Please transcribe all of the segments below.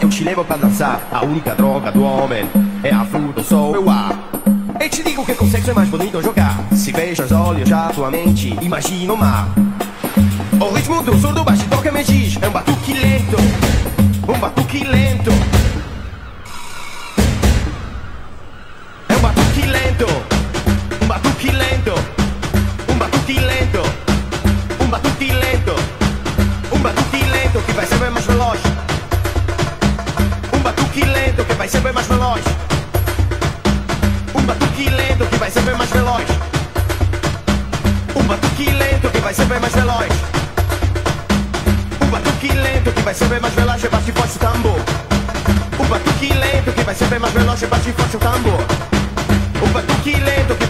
eu te levo pra dançar. A única droga do homem é a fruta, sou eu ar. E te digo que com sexo é mais bonito jogar. Se fecha os olhos, já tua mente imagina o mar. O ritmo do surdo baixo que me diz É um batuque lento Um batuque lento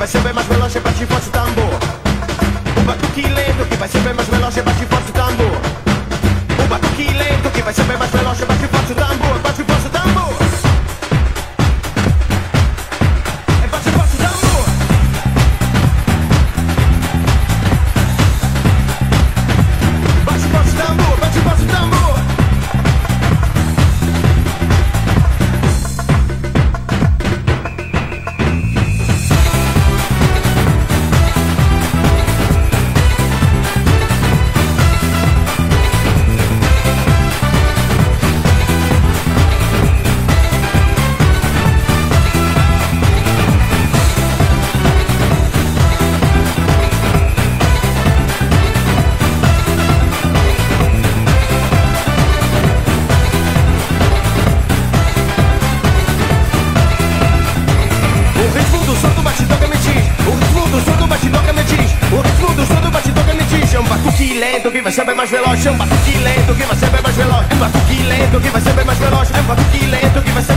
vai ser bem mais veloz e bate forte tambor. O batuque lento que vai ser bem mais veloz e bate forte vai ser bem mais veloz. É Um batuque lento que vai ser bem mais veloz. É Um batuque lento que vai ser bem mais veloz. É Um batuque lento que vai ser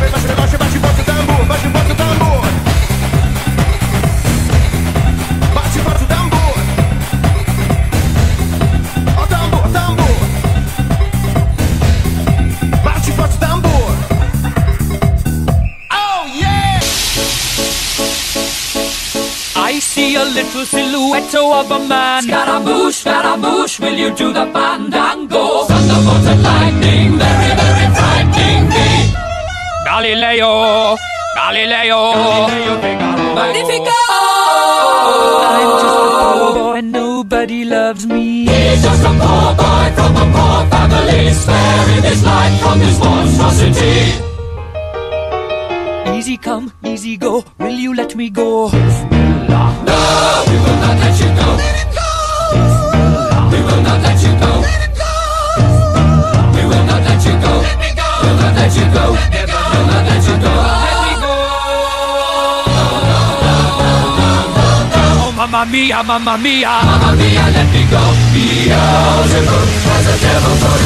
of a man. Scaramouche, Scaramouche, will you do the fandango? Thunderbolt and lightning, very, very frightening me. Galileo, Galileo, Magnifico. I'm just a poor boy, and nobody loves me. He's just a poor boy from a poor family, sparing his life from this monstrosity. Easy come, easy go, will you let me go? We'll not let you go. Let you go. Oh, mamma mia, mamma mia, mamma mia, let me go. Beelzebub has a devil for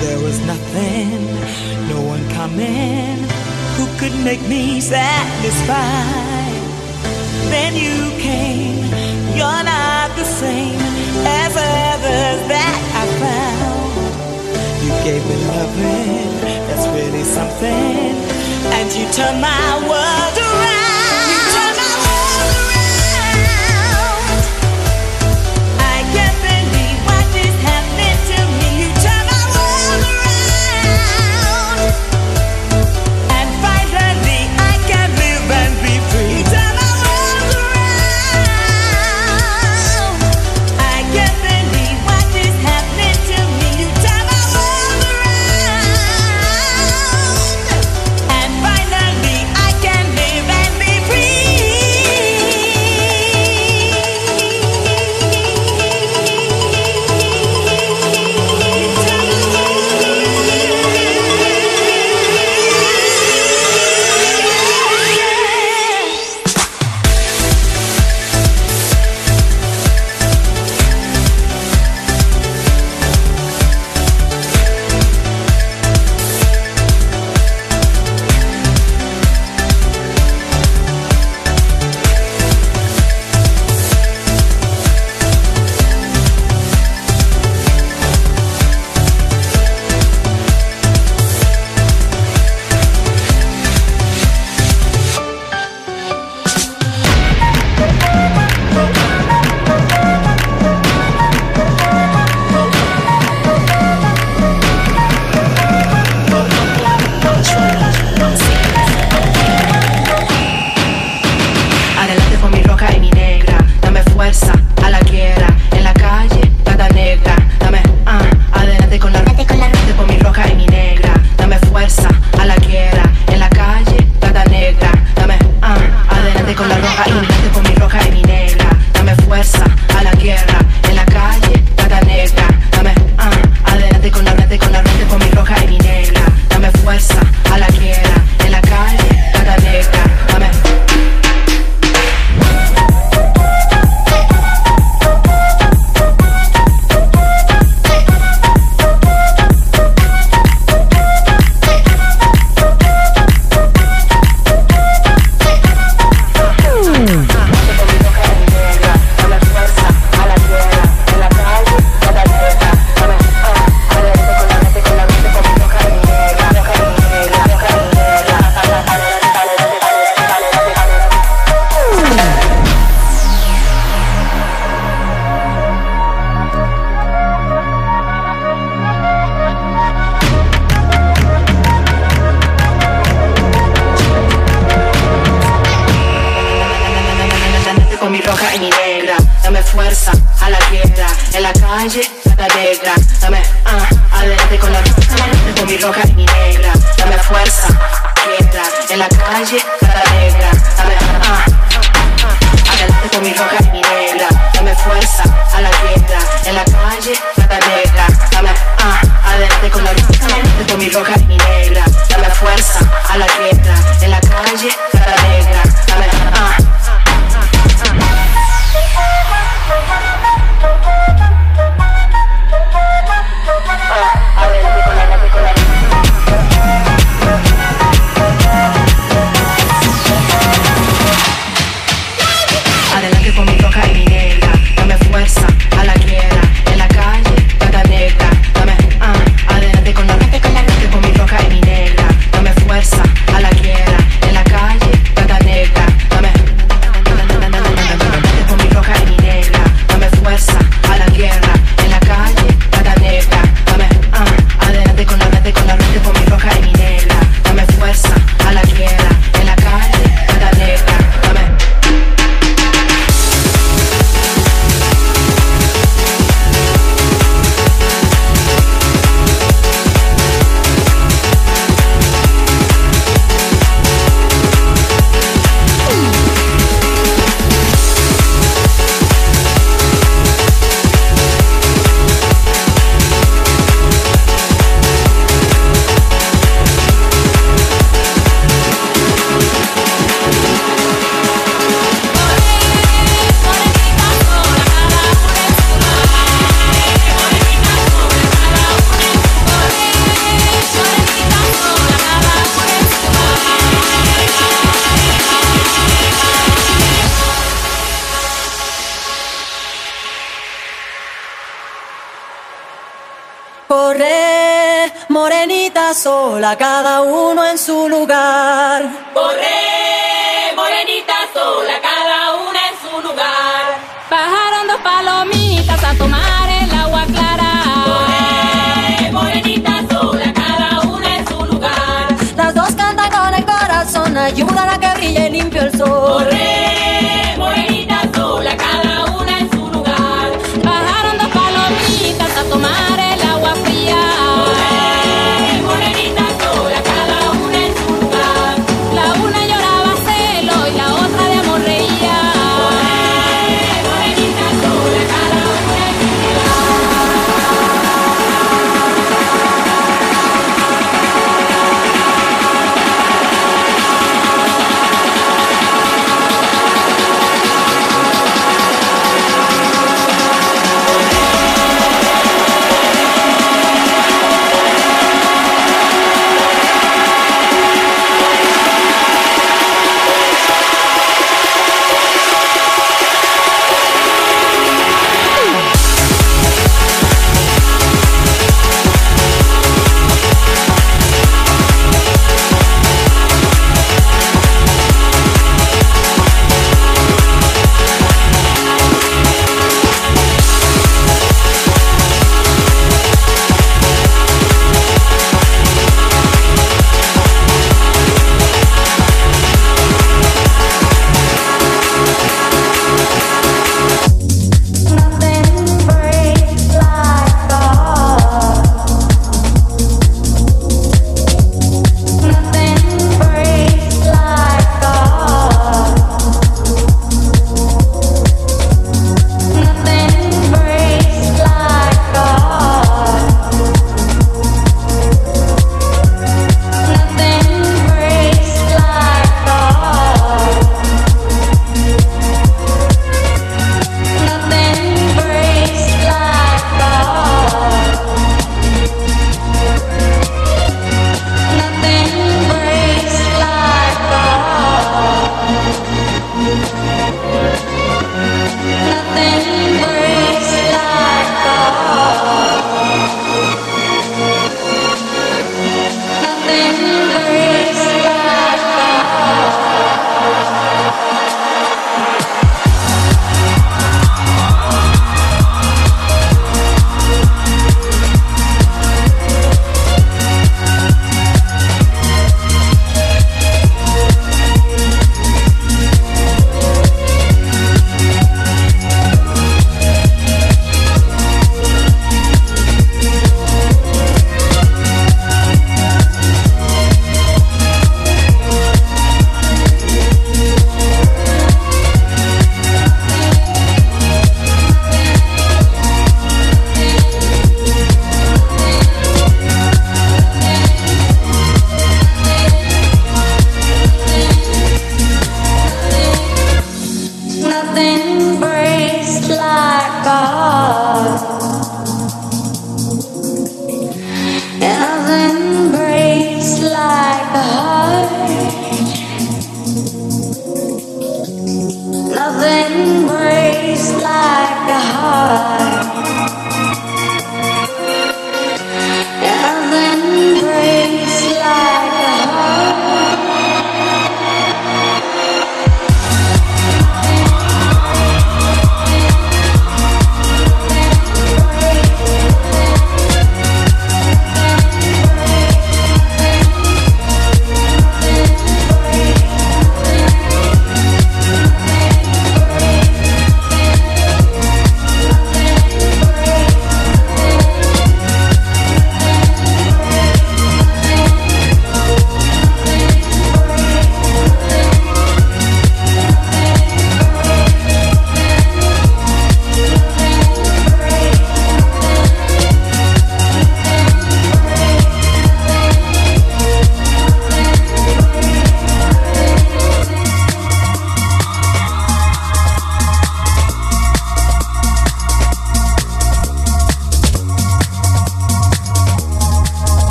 There was nothing, no one coming who could make me satisfied. Then you came, you're not the same as others that I found. You gave me loving, that's really something, and you turned my world around. tarde, da negra. morenita sola, cada uno en su lugar. Corre, morenita sola, cada una en su lugar. Bajaron dos palomitas a tomar el agua clara. Corre, morenita sola, cada una en su lugar. Las dos cantan con el corazón, ayudan a que brille limpio el sol. Corre, morenita sola, cada una en su lugar. Bajaron dos palomitas a tomar el